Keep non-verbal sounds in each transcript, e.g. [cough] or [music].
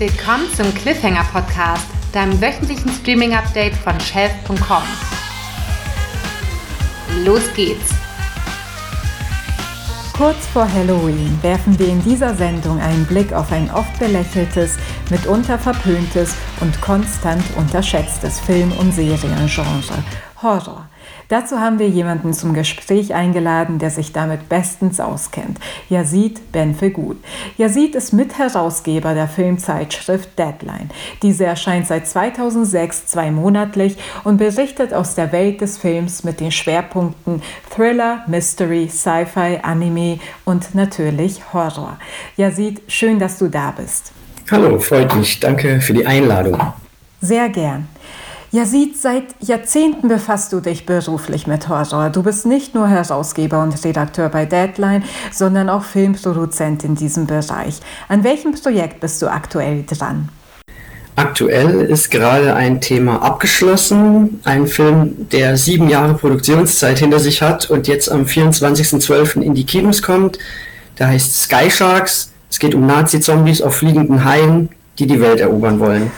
Willkommen zum Cliffhanger Podcast, deinem wöchentlichen Streaming-Update von Shelf.com. Los geht's! Kurz vor Halloween werfen wir in dieser Sendung einen Blick auf ein oft belächeltes, mitunter verpöntes und konstant unterschätztes Film- und Seriengenre Horror. Dazu haben wir jemanden zum Gespräch eingeladen, der sich damit bestens auskennt. Yazid Benfegut. Yazid ist Mitherausgeber der Filmzeitschrift Deadline. Diese erscheint seit 2006 zweimonatlich und berichtet aus der Welt des Films mit den Schwerpunkten Thriller, Mystery, Sci-Fi, Anime und natürlich Horror. Yazid, schön, dass du da bist. Hallo, freut mich. Danke für die Einladung. Sehr gern. Yazid, seit Jahrzehnten befasst du dich beruflich mit Horror. Du bist nicht nur Herausgeber und Redakteur bei Deadline, sondern auch Filmproduzent in diesem Bereich. An welchem Projekt bist du aktuell dran? Aktuell ist gerade ein Thema abgeschlossen. Ein Film, der sieben Jahre Produktionszeit hinter sich hat und jetzt am 24.12. in die Kinos kommt. Der heißt Sky Sharks. Es geht um Nazi-Zombies auf fliegenden Haien, die die Welt erobern wollen.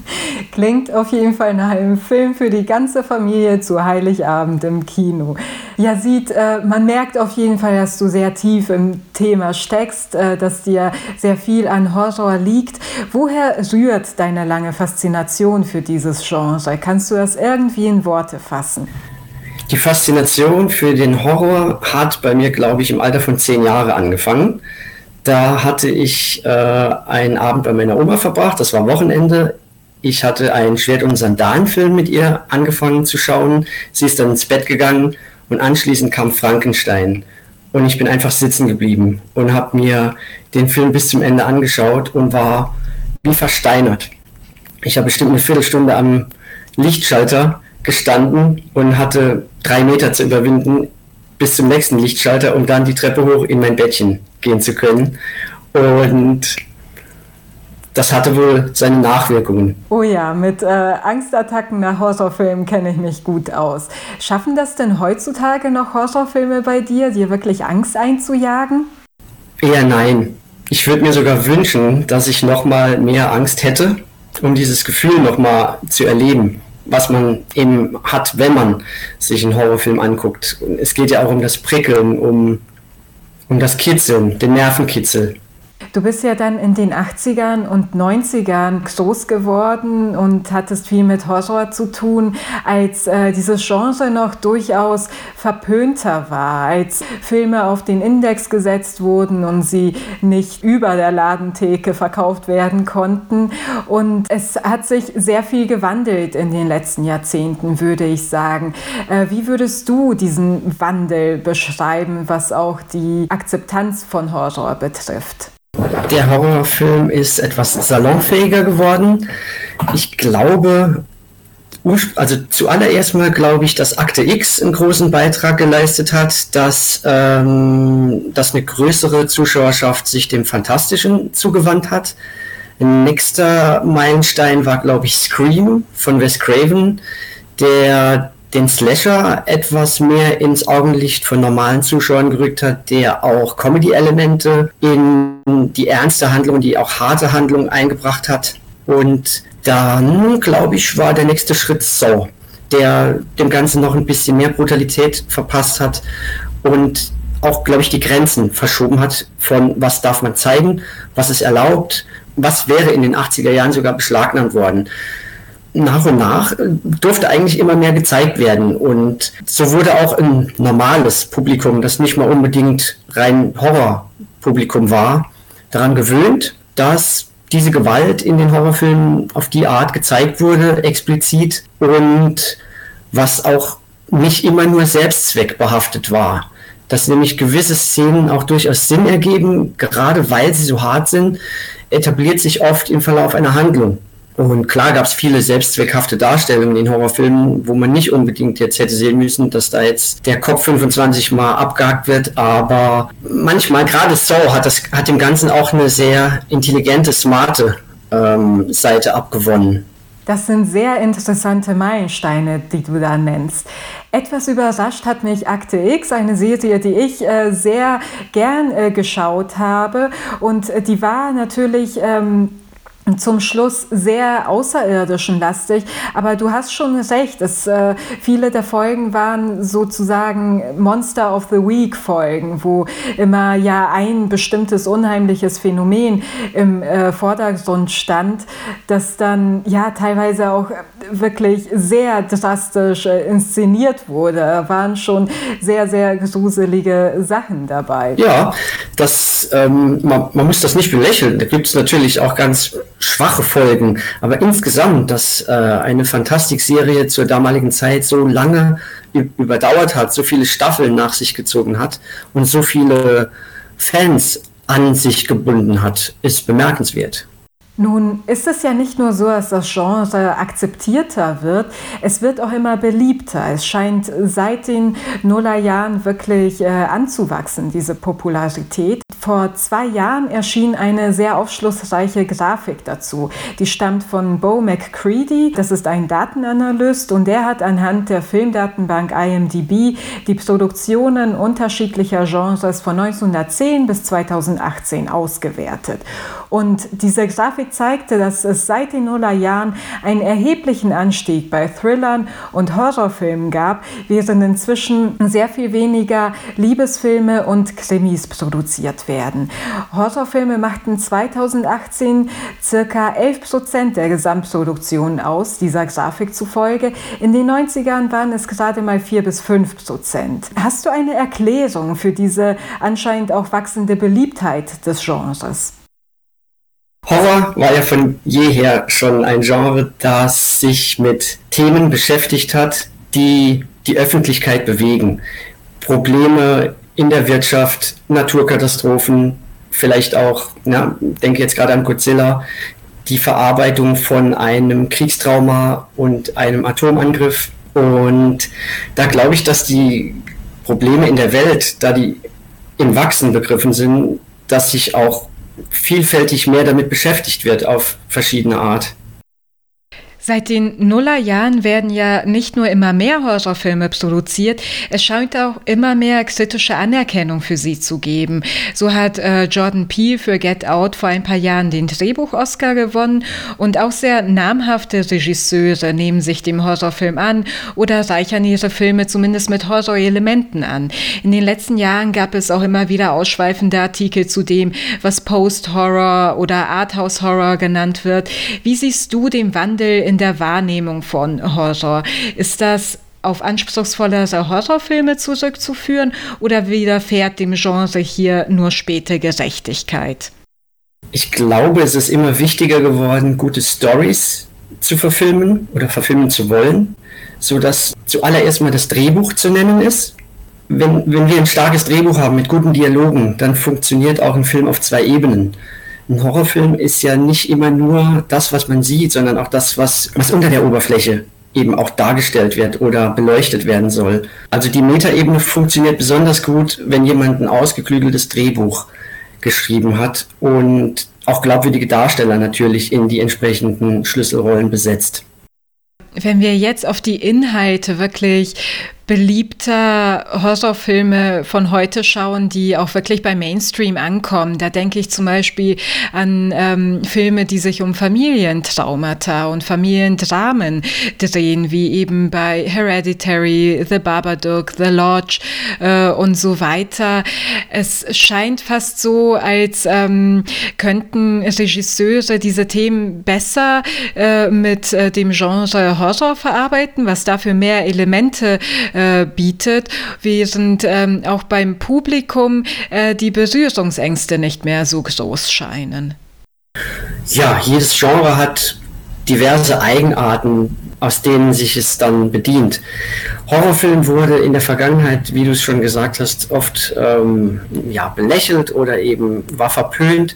[laughs] Klingt auf jeden Fall nach einem Film für die ganze Familie zu Heiligabend im Kino. Ja, sieht, äh, man merkt auf jeden Fall, dass du sehr tief im Thema steckst, äh, dass dir sehr viel an Horror liegt. Woher rührt deine lange Faszination für dieses Genre? Kannst du das irgendwie in Worte fassen? Die Faszination für den Horror hat bei mir, glaube ich, im Alter von zehn Jahren angefangen. Da hatte ich äh, einen Abend bei meiner Oma verbracht, das war Wochenende. Ich hatte einen Schwert- und Sandalenfilm mit ihr angefangen zu schauen. Sie ist dann ins Bett gegangen und anschließend kam Frankenstein. Und ich bin einfach sitzen geblieben und habe mir den Film bis zum Ende angeschaut und war wie versteinert. Ich habe bestimmt eine Viertelstunde am Lichtschalter gestanden und hatte drei Meter zu überwinden bis zum nächsten Lichtschalter, um dann die Treppe hoch in mein Bettchen gehen zu können. Und das hatte wohl seine Nachwirkungen. Oh ja, mit äh, Angstattacken nach Horrorfilmen kenne ich mich gut aus. Schaffen das denn heutzutage noch Horrorfilme bei dir, dir wirklich Angst einzujagen? Eher nein. Ich würde mir sogar wünschen, dass ich noch mal mehr Angst hätte, um dieses Gefühl noch mal zu erleben, was man eben hat, wenn man sich einen Horrorfilm anguckt. Es geht ja auch um das Prickeln, um, um das Kitzeln, den Nervenkitzel. Du bist ja dann in den 80ern und 90ern groß geworden und hattest viel mit Horror zu tun, als äh, dieses Genre noch durchaus verpönter war, als Filme auf den Index gesetzt wurden und sie nicht über der Ladentheke verkauft werden konnten. Und es hat sich sehr viel gewandelt in den letzten Jahrzehnten, würde ich sagen. Äh, wie würdest du diesen Wandel beschreiben, was auch die Akzeptanz von Horror betrifft? Der Horrorfilm ist etwas salonfähiger geworden. Ich glaube, also zuallererst mal glaube ich, dass Akte X einen großen Beitrag geleistet hat, dass, ähm, dass eine größere Zuschauerschaft sich dem Fantastischen zugewandt hat. Ein nächster Meilenstein war, glaube ich, Scream von Wes Craven, der den Slasher etwas mehr ins Augenlicht von normalen Zuschauern gerückt hat, der auch Comedy-Elemente in die ernste Handlung, die auch harte Handlung eingebracht hat. Und dann, glaube ich, war der nächste Schritt so, der dem Ganzen noch ein bisschen mehr Brutalität verpasst hat und auch, glaube ich, die Grenzen verschoben hat von was darf man zeigen, was ist erlaubt, was wäre in den 80er Jahren sogar beschlagnahmt worden nach und nach äh, durfte eigentlich immer mehr gezeigt werden. Und so wurde auch ein normales Publikum, das nicht mal unbedingt rein Horrorpublikum war, daran gewöhnt, dass diese Gewalt in den Horrorfilmen auf die Art gezeigt wurde, explizit und was auch nicht immer nur selbstzweckbehaftet war. Dass nämlich gewisse Szenen auch durchaus Sinn ergeben, gerade weil sie so hart sind, etabliert sich oft im Verlauf einer Handlung. Und klar gab es viele selbstzweckhafte Darstellungen in Horrorfilmen, wo man nicht unbedingt jetzt hätte sehen müssen, dass da jetzt der Kopf 25 Mal abgehakt wird, aber manchmal, gerade so, hat, das, hat dem Ganzen auch eine sehr intelligente, smarte ähm, Seite abgewonnen. Das sind sehr interessante Meilensteine, die du da nennst. Etwas überrascht hat mich Akte X, eine Serie, die ich äh, sehr gern äh, geschaut habe. Und äh, die war natürlich ähm, zum Schluss sehr außerirdischen lastig, aber du hast schon recht, es, äh, viele der Folgen waren sozusagen Monster of the Week Folgen, wo immer ja ein bestimmtes unheimliches Phänomen im äh, Vordergrund stand, das dann ja teilweise auch wirklich sehr drastisch äh, inszeniert wurde. Da waren schon sehr, sehr gruselige Sachen dabei. Ja, das, ähm, man, man muss das nicht belächeln. Da gibt es natürlich auch ganz schwache Folgen. Aber insgesamt, dass äh, eine Fantastikserie zur damaligen Zeit so lange überdauert hat, so viele Staffeln nach sich gezogen hat und so viele Fans an sich gebunden hat, ist bemerkenswert. Nun ist es ja nicht nur so, dass das Genre akzeptierter wird, es wird auch immer beliebter. Es scheint seit den Nullerjahren wirklich äh, anzuwachsen, diese Popularität. Vor zwei Jahren erschien eine sehr aufschlussreiche Grafik dazu. Die stammt von Bo McCready, das ist ein Datenanalyst und der hat anhand der Filmdatenbank IMDb die Produktionen unterschiedlicher Genres von 1910 bis 2018 ausgewertet. Und diese Grafik zeigte, dass es seit den Nullerjahren einen erheblichen Anstieg bei Thrillern und Horrorfilmen gab, während inzwischen sehr viel weniger Liebesfilme und Krimis produziert werden. Horrorfilme machten 2018 circa 11 Prozent der Gesamtproduktion aus, dieser Grafik zufolge. In den 90ern waren es gerade mal 4 bis 5 Prozent. Hast du eine Erklärung für diese anscheinend auch wachsende Beliebtheit des Genres? Horror war ja von jeher schon ein Genre, das sich mit Themen beschäftigt hat, die die Öffentlichkeit bewegen. Probleme in der Wirtschaft, Naturkatastrophen, vielleicht auch, ja, denke jetzt gerade an Godzilla, die Verarbeitung von einem Kriegstrauma und einem Atomangriff. Und da glaube ich, dass die Probleme in der Welt, da die im Wachsen begriffen sind, dass sich auch vielfältig mehr damit beschäftigt wird auf verschiedene Art. Seit den Nullerjahren werden ja nicht nur immer mehr Horrorfilme produziert, es scheint auch immer mehr kritische Anerkennung für sie zu geben. So hat äh, Jordan Peele für Get Out vor ein paar Jahren den Drehbuch-Oscar gewonnen und auch sehr namhafte Regisseure nehmen sich dem Horrorfilm an oder reichern ihre Filme zumindest mit Horrorelementen an. In den letzten Jahren gab es auch immer wieder ausschweifende Artikel zu dem, was Post-Horror oder Arthouse-Horror genannt wird. Wie siehst du den Wandel in in der Wahrnehmung von Horror. Ist das auf anspruchsvollere Horrorfilme zurückzuführen oder widerfährt dem Genre hier nur späte Gerechtigkeit? Ich glaube, es ist immer wichtiger geworden, gute Stories zu verfilmen oder verfilmen zu wollen, sodass zuallererst mal das Drehbuch zu nennen ist. Wenn, wenn wir ein starkes Drehbuch haben mit guten Dialogen, dann funktioniert auch ein Film auf zwei Ebenen ein Horrorfilm ist ja nicht immer nur das, was man sieht, sondern auch das, was, was unter der Oberfläche eben auch dargestellt wird oder beleuchtet werden soll. Also die Metaebene funktioniert besonders gut, wenn jemand ein ausgeklügeltes Drehbuch geschrieben hat und auch glaubwürdige Darsteller natürlich in die entsprechenden Schlüsselrollen besetzt. Wenn wir jetzt auf die Inhalte wirklich beliebter Horrorfilme von heute schauen, die auch wirklich beim Mainstream ankommen. Da denke ich zum Beispiel an ähm, Filme, die sich um Familientraumata und Familiendramen drehen, wie eben bei Hereditary, The Babadook, The Lodge äh, und so weiter. Es scheint fast so, als ähm, könnten Regisseure diese Themen besser äh, mit äh, dem Genre Horror verarbeiten, was dafür mehr Elemente äh, bietet, während ähm, auch beim Publikum äh, die Berührungsängste nicht mehr so groß scheinen. Ja, jedes Genre hat diverse Eigenarten, aus denen sich es dann bedient. Horrorfilm wurde in der Vergangenheit, wie du es schon gesagt hast, oft ähm, ja, belächelt oder eben war verpönt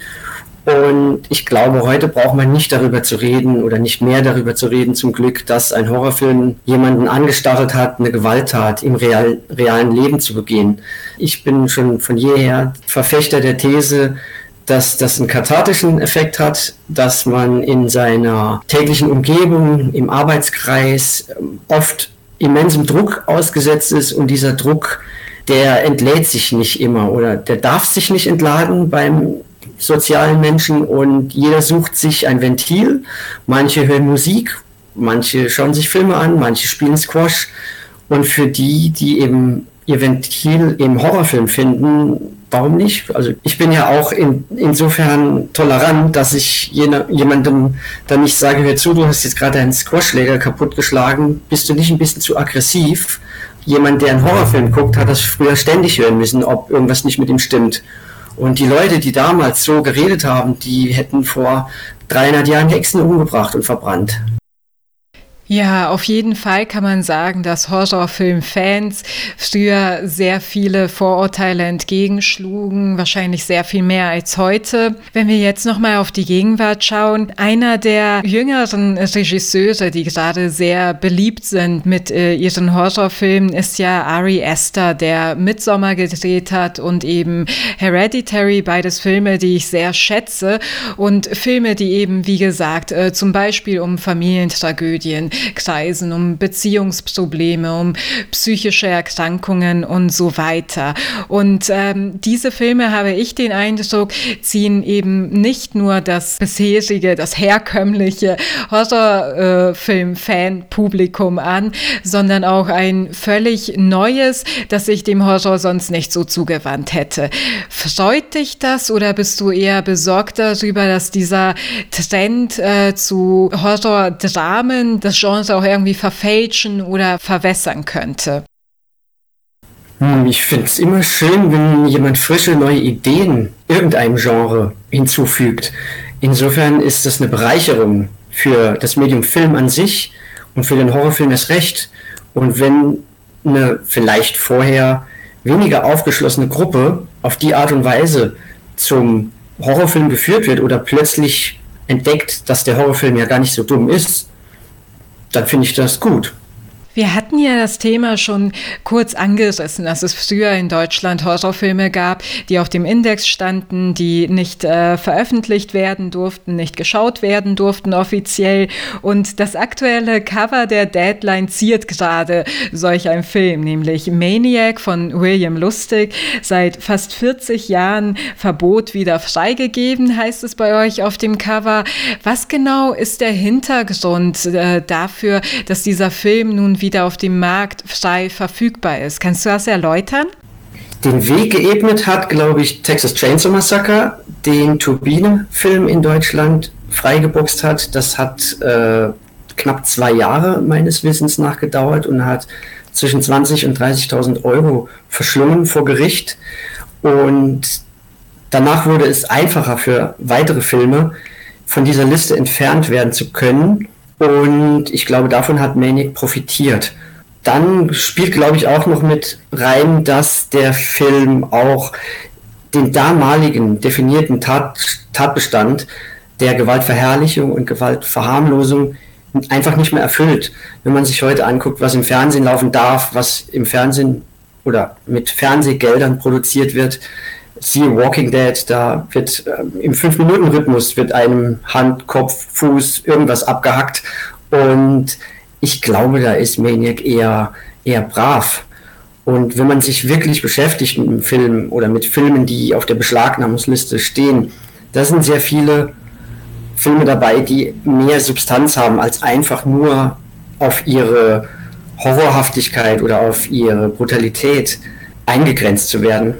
und ich glaube, heute braucht man nicht darüber zu reden oder nicht mehr darüber zu reden, zum Glück, dass ein Horrorfilm jemanden angestachelt hat, eine Gewalttat im real, realen Leben zu begehen. Ich bin schon von jeher Verfechter der These, dass das einen kathartischen Effekt hat, dass man in seiner täglichen Umgebung, im Arbeitskreis ähm, oft immensem Druck ausgesetzt ist und dieser Druck, der entlädt sich nicht immer oder der darf sich nicht entladen beim sozialen Menschen und jeder sucht sich ein Ventil. Manche hören Musik, manche schauen sich Filme an, manche spielen Squash. Und für die, die eben ihr Ventil im Horrorfilm finden, warum nicht? Also ich bin ja auch in, insofern tolerant, dass ich jene, jemandem dann nicht sage, hör zu, du hast jetzt gerade einen Squashschläger kaputtgeschlagen, bist du nicht ein bisschen zu aggressiv? Jemand, der einen Horrorfilm guckt, hat das früher ständig hören müssen, ob irgendwas nicht mit ihm stimmt. Und die Leute, die damals so geredet haben, die hätten vor 300 Jahren Hexen umgebracht und verbrannt. Ja, auf jeden Fall kann man sagen, dass Horrorfilm-Fans früher sehr viele Vorurteile entgegenschlugen, wahrscheinlich sehr viel mehr als heute. Wenn wir jetzt nochmal auf die Gegenwart schauen, einer der jüngeren Regisseure, die gerade sehr beliebt sind mit äh, ihren Horrorfilmen, ist ja Ari Aster, der Midsommar gedreht hat und eben Hereditary, beides Filme, die ich sehr schätze und Filme, die eben, wie gesagt, äh, zum Beispiel um Familientragödien kreisen, um Beziehungsprobleme, um psychische Erkrankungen und so weiter. Und ähm, diese Filme, habe ich den Eindruck, ziehen eben nicht nur das bisherige, das herkömmliche Horrorfilm-Fan-Publikum an, sondern auch ein völlig neues, das sich dem Horror sonst nicht so zugewandt hätte. Freut dich das oder bist du eher besorgt darüber, dass dieser Trend äh, zu Horror-Dramen das Genre Genre auch irgendwie verfälschen oder verwässern könnte? Hm, ich finde es immer schön, wenn jemand frische neue Ideen irgendeinem Genre hinzufügt. Insofern ist das eine Bereicherung für das Medium Film an sich und für den Horrorfilm erst recht. Und wenn eine vielleicht vorher weniger aufgeschlossene Gruppe auf die Art und Weise zum Horrorfilm geführt wird oder plötzlich entdeckt, dass der Horrorfilm ja gar nicht so dumm ist, dann finde ich das gut. Wir hatten ja das Thema schon kurz angerissen, dass es früher in Deutschland Horrorfilme gab, die auf dem Index standen, die nicht äh, veröffentlicht werden durften, nicht geschaut werden durften offiziell. Und das aktuelle Cover der Deadline ziert gerade solch ein Film, nämlich Maniac von William Lustig. Seit fast 40 Jahren Verbot wieder freigegeben, heißt es bei euch auf dem Cover. Was genau ist der Hintergrund äh, dafür, dass dieser Film nun wieder wieder auf dem Markt frei verfügbar ist. Kannst du das erläutern? Den Weg geebnet hat, glaube ich, Texas Chainsaw Massacre, den Turbine-Film in Deutschland freigeboxt hat. Das hat äh, knapp zwei Jahre meines Wissens nach gedauert und hat zwischen 20 und 30.000 Euro verschlungen vor Gericht. Und danach wurde es einfacher für weitere Filme von dieser Liste entfernt werden zu können. Und ich glaube, davon hat Manic profitiert. Dann spielt, glaube ich, auch noch mit rein, dass der Film auch den damaligen definierten Tat, Tatbestand der Gewaltverherrlichung und Gewaltverharmlosung einfach nicht mehr erfüllt. Wenn man sich heute anguckt, was im Fernsehen laufen darf, was im Fernsehen oder mit Fernsehgeldern produziert wird, siehe Walking Dead, da wird äh, im 5-Minuten-Rhythmus wird einem Hand, Kopf, Fuß irgendwas abgehackt und ich glaube, da ist Maniac eher, eher brav. Und wenn man sich wirklich beschäftigt mit einem Film oder mit Filmen, die auf der Beschlagnahmungsliste stehen, da sind sehr viele Filme dabei, die mehr Substanz haben, als einfach nur auf ihre Horrorhaftigkeit oder auf ihre Brutalität eingegrenzt zu werden.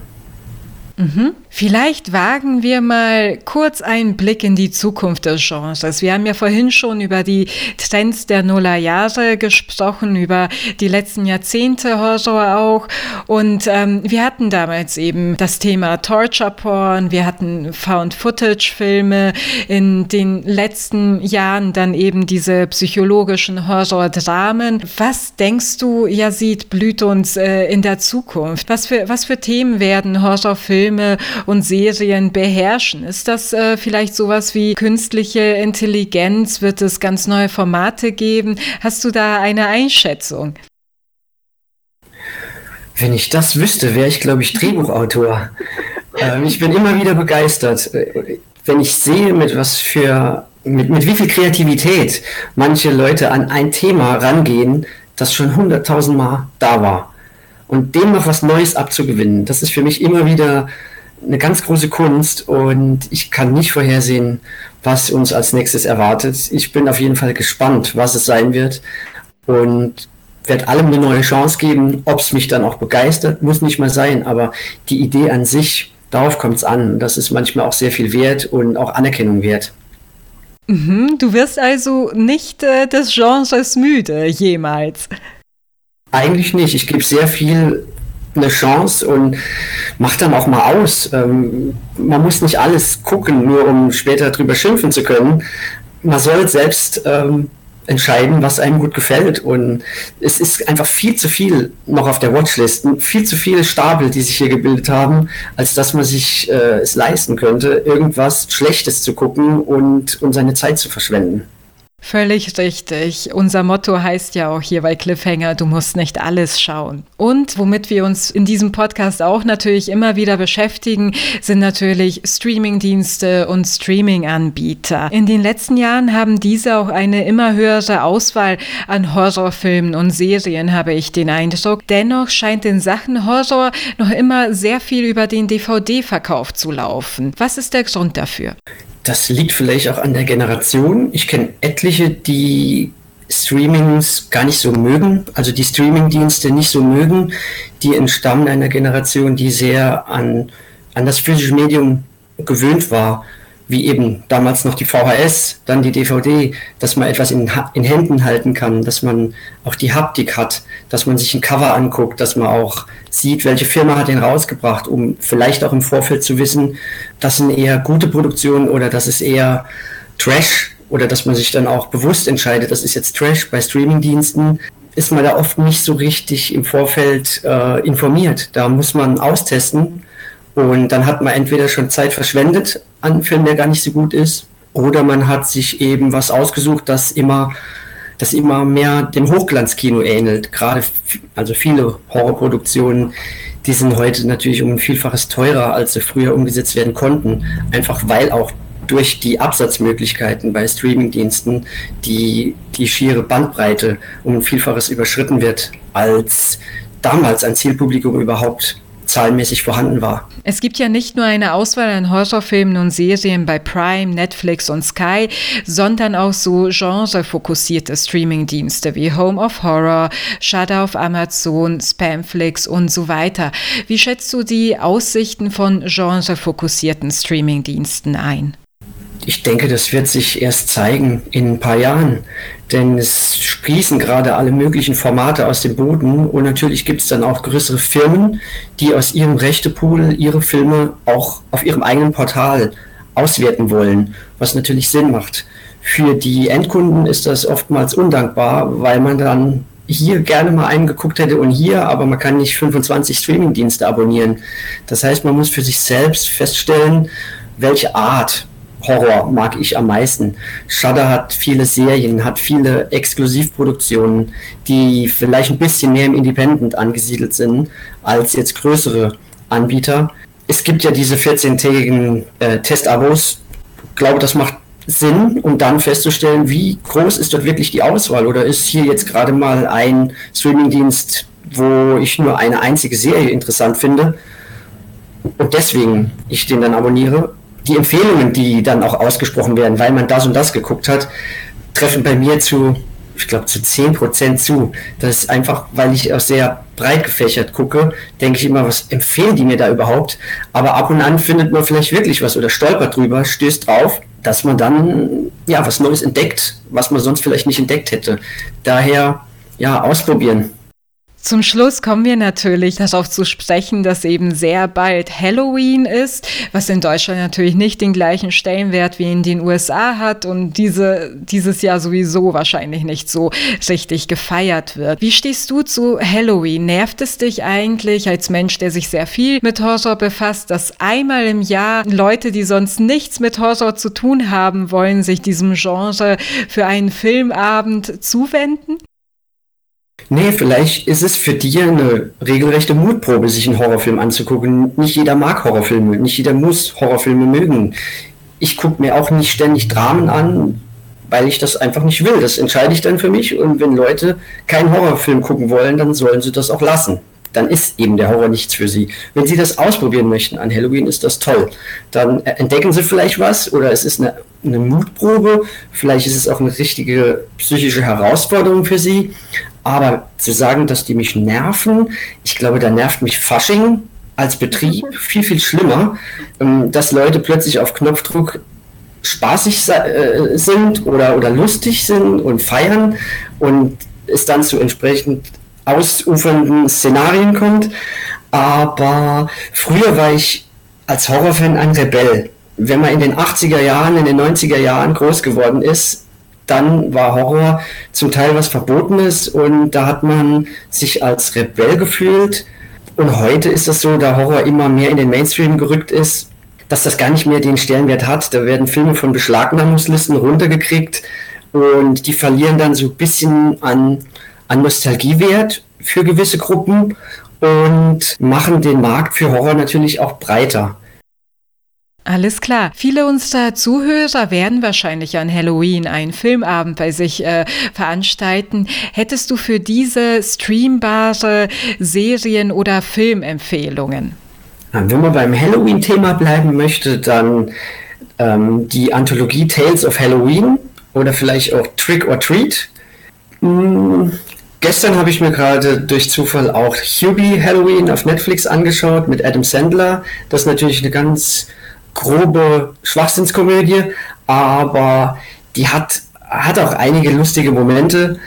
Mhm. Vielleicht wagen wir mal kurz einen Blick in die Zukunft des Genres. Wir haben ja vorhin schon über die Trends der Nullerjahre gesprochen, über die letzten Jahrzehnte Horror auch. Und ähm, wir hatten damals eben das Thema Torture Porn, wir hatten Found-Footage-Filme, in den letzten Jahren dann eben diese psychologischen Horror-Dramen. Was denkst du, Yazid, blüht uns äh, in der Zukunft? Was für, was für Themen werden Horrorfilme Filme und Serien beherrschen? Ist das äh, vielleicht sowas wie künstliche Intelligenz? Wird es ganz neue Formate geben? Hast du da eine Einschätzung? Wenn ich das wüsste, wäre ich, glaube ich, Drehbuchautor. ähm, ich bin immer wieder begeistert, wenn ich sehe, mit was für, mit, mit wie viel Kreativität manche Leute an ein Thema rangehen, das schon hunderttausendmal da war und dem noch was Neues abzugewinnen, das ist für mich immer wieder eine ganz große Kunst und ich kann nicht vorhersehen, was uns als nächstes erwartet. Ich bin auf jeden Fall gespannt, was es sein wird und werde allem eine neue Chance geben. Ob es mich dann auch begeistert, muss nicht mal sein, aber die Idee an sich, darauf kommt es an. Das ist manchmal auch sehr viel wert und auch Anerkennung wert. Mhm, du wirst also nicht äh, des Genres müde, jemals. Eigentlich nicht. Ich gebe sehr viel eine Chance und mache dann auch mal aus. Ähm, man muss nicht alles gucken, nur um später drüber schimpfen zu können. Man soll selbst ähm, entscheiden, was einem gut gefällt. Und es ist einfach viel zu viel noch auf der Watchlist, viel zu viele Stapel, die sich hier gebildet haben, als dass man sich äh, es leisten könnte, irgendwas Schlechtes zu gucken und, und seine Zeit zu verschwenden. Völlig richtig. Unser Motto heißt ja auch hier bei Cliffhanger, du musst nicht alles schauen. Und womit wir uns in diesem Podcast auch natürlich immer wieder beschäftigen, sind natürlich Streamingdienste und Streaminganbieter. In den letzten Jahren haben diese auch eine immer höhere Auswahl an Horrorfilmen und Serien, habe ich den Eindruck. Dennoch scheint in Sachen Horror noch immer sehr viel über den DVD-Verkauf zu laufen. Was ist der Grund dafür? Das liegt vielleicht auch an der Generation. Ich kenne etliche, die Streamings gar nicht so mögen, also die Streamingdienste nicht so mögen, die entstammen einer Generation, die sehr an, an das physische Medium gewöhnt war wie eben damals noch die VHS, dann die DVD, dass man etwas in, in Händen halten kann, dass man auch die Haptik hat, dass man sich ein Cover anguckt, dass man auch sieht, welche Firma hat den rausgebracht, um vielleicht auch im Vorfeld zu wissen, das sind eher gute Produktionen oder das ist eher Trash oder dass man sich dann auch bewusst entscheidet, das ist jetzt Trash bei Streamingdiensten, ist man da oft nicht so richtig im Vorfeld äh, informiert. Da muss man austesten und dann hat man entweder schon Zeit verschwendet an einem Film, der gar nicht so gut ist, oder man hat sich eben was ausgesucht, das immer, das immer mehr dem Hochglanzkino ähnelt. Gerade, also viele Horrorproduktionen, die sind heute natürlich um ein Vielfaches teurer, als sie früher umgesetzt werden konnten. Einfach weil auch durch die Absatzmöglichkeiten bei Streamingdiensten die, die schiere Bandbreite um ein Vielfaches überschritten wird, als damals ein Zielpublikum überhaupt zahlenmäßig vorhanden war. Es gibt ja nicht nur eine Auswahl an Horrorfilmen und Serien bei Prime, Netflix und Sky, sondern auch so genrefokussierte Streamingdienste wie Home of Horror, Shudder auf Amazon, Spamflix und so weiter. Wie schätzt du die Aussichten von genrefokussierten Streamingdiensten ein? Ich denke, das wird sich erst zeigen in ein paar Jahren, denn es sprießen gerade alle möglichen Formate aus dem Boden und natürlich gibt es dann auch größere Firmen, die aus ihrem Rechtepool ihre Filme auch auf ihrem eigenen Portal auswerten wollen, was natürlich Sinn macht. Für die Endkunden ist das oftmals undankbar, weil man dann hier gerne mal einen geguckt hätte und hier, aber man kann nicht 25 Streamingdienste abonnieren. Das heißt, man muss für sich selbst feststellen, welche Art Horror mag ich am meisten. Shudder hat viele Serien, hat viele Exklusivproduktionen, die vielleicht ein bisschen mehr im Independent angesiedelt sind als jetzt größere Anbieter. Es gibt ja diese 14-tägigen äh, Testabos. Ich glaube, das macht Sinn, um dann festzustellen, wie groß ist dort wirklich die Auswahl oder ist hier jetzt gerade mal ein Streamingdienst, wo ich nur eine einzige Serie interessant finde und deswegen ich den dann abonniere die Empfehlungen, die dann auch ausgesprochen werden, weil man das und das geguckt hat, treffen bei mir zu, ich glaube, zu 10% zu. Das ist einfach, weil ich auch sehr breit gefächert gucke, denke ich immer, was empfehlen die mir da überhaupt? Aber ab und an findet man vielleicht wirklich was oder stolpert drüber, stößt drauf, dass man dann ja was Neues entdeckt, was man sonst vielleicht nicht entdeckt hätte. Daher ja ausprobieren. Zum Schluss kommen wir natürlich darauf zu sprechen, dass eben sehr bald Halloween ist, was in Deutschland natürlich nicht den gleichen Stellenwert wie in den USA hat und diese, dieses Jahr sowieso wahrscheinlich nicht so richtig gefeiert wird. Wie stehst du zu Halloween? Nervt es dich eigentlich als Mensch, der sich sehr viel mit Horror befasst, dass einmal im Jahr Leute, die sonst nichts mit Horror zu tun haben wollen, sich diesem Genre für einen Filmabend zuwenden? Nee, vielleicht ist es für dich eine regelrechte Mutprobe, sich einen Horrorfilm anzugucken. Nicht jeder mag Horrorfilme, nicht jeder muss Horrorfilme mögen. Ich gucke mir auch nicht ständig Dramen an, weil ich das einfach nicht will. Das entscheide ich dann für mich. Und wenn Leute keinen Horrorfilm gucken wollen, dann sollen sie das auch lassen. dann ist eben der Horror nichts für sie. Wenn sie das ausprobieren möchten an Halloween, ist das toll. Dann entdecken sie vielleicht was oder es ist eine, eine Mutprobe, vielleicht ist es auch eine richtige psychische Herausforderung für sie. Aber zu sagen, dass die mich nerven, ich glaube, da nervt mich Fasching als Betrieb viel, viel schlimmer, ähm, dass Leute plötzlich auf Knopfdruck spaßig äh, sind oder, oder lustig sind und feiern und es dann zu entsprechend ausufernden Szenarien kommt. Aber früher war ich als Horrorfan ein Rebell. Wenn man in den 80er Jahren, in den 90er Jahren groß geworden ist, dann war Horror zum Teil was Verbotenes und da hat man sich als Rebell gefühlt. Und heute ist das so, da Horror immer mehr in den Mainstream gerückt ist, dass das gar nicht mehr den Stellenwert hat. Da werden Filme von Beschlagnahmungslisten runtergekriegt und die verlieren dann so ein bisschen an an Nostalgiewert für gewisse Gruppen und machen den Markt für Horror natürlich auch breiter. Alles klar. Viele unserer Zuhörer werden wahrscheinlich an Halloween einen Filmabend bei sich äh, veranstalten. Hättest du für diese streambare Serien- oder Filmempfehlungen? Wenn man beim Halloween-Thema bleiben möchte, dann ähm, die Anthologie Tales of Halloween oder vielleicht auch Trick or Treat. Hm, Gestern habe ich mir gerade durch Zufall auch Hubie Halloween auf Netflix angeschaut mit Adam Sandler. Das ist natürlich eine ganz grobe Schwachsinnskomödie, aber die hat, hat auch einige lustige Momente.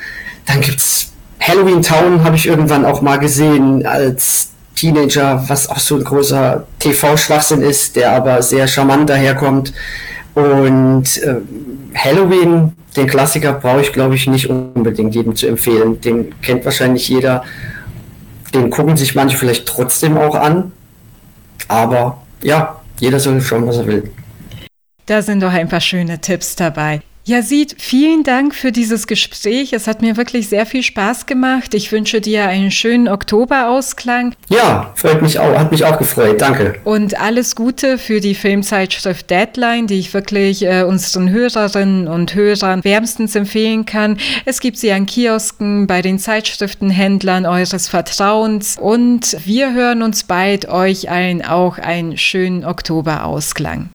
Dann gibt es Halloween Town, habe ich irgendwann auch mal gesehen als Teenager, was auch so ein großer TV-Schwachsinn ist, der aber sehr charmant daherkommt. Und äh, Halloween, den Klassiker, brauche ich, glaube ich, nicht unbedingt jedem zu empfehlen. Den kennt wahrscheinlich jeder. Den gucken sich manche vielleicht trotzdem auch an. Aber ja, jeder soll schauen, was er will. Da sind doch ein paar schöne Tipps dabei. Yazid, vielen Dank für dieses Gespräch. Es hat mir wirklich sehr viel Spaß gemacht. Ich wünsche dir einen schönen Oktoberausklang. Ja, freut mich auch, hat mich auch gefreut. Danke. Und alles Gute für die Filmzeitschrift Deadline, die ich wirklich äh, unseren Hörerinnen und Hörern wärmstens empfehlen kann. Es gibt sie an Kiosken, bei den Zeitschriftenhändlern eures Vertrauens. Und wir hören uns bald. Euch allen auch einen schönen Oktoberausklang.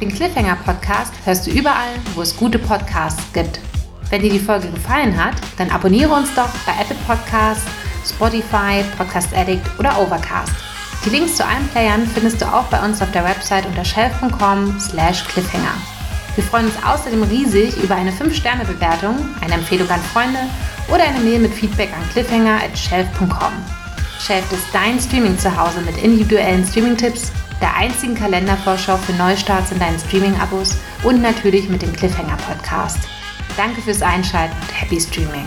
Den Cliffhanger Podcast hörst du überall, wo es gute Podcasts gibt. Wenn dir die Folge gefallen hat, dann abonniere uns doch bei Apple Podcasts, Spotify, Podcast Addict oder Overcast. Die Links zu allen Playern findest du auch bei uns auf der Website unter shelf.com slash cliffhanger. Wir freuen uns außerdem riesig über eine 5-Sterne-Bewertung, eine Empfehlung an Freunde oder eine Mail mit Feedback an cliffhanger at shelf.com. Shelf ist dein Streaming-Zuhause mit individuellen Streaming-Tipps der einzigen Kalendervorschau für Neustarts in deinen Streaming-Abos und natürlich mit dem Cliffhanger-Podcast. Danke fürs Einschalten und happy Streaming!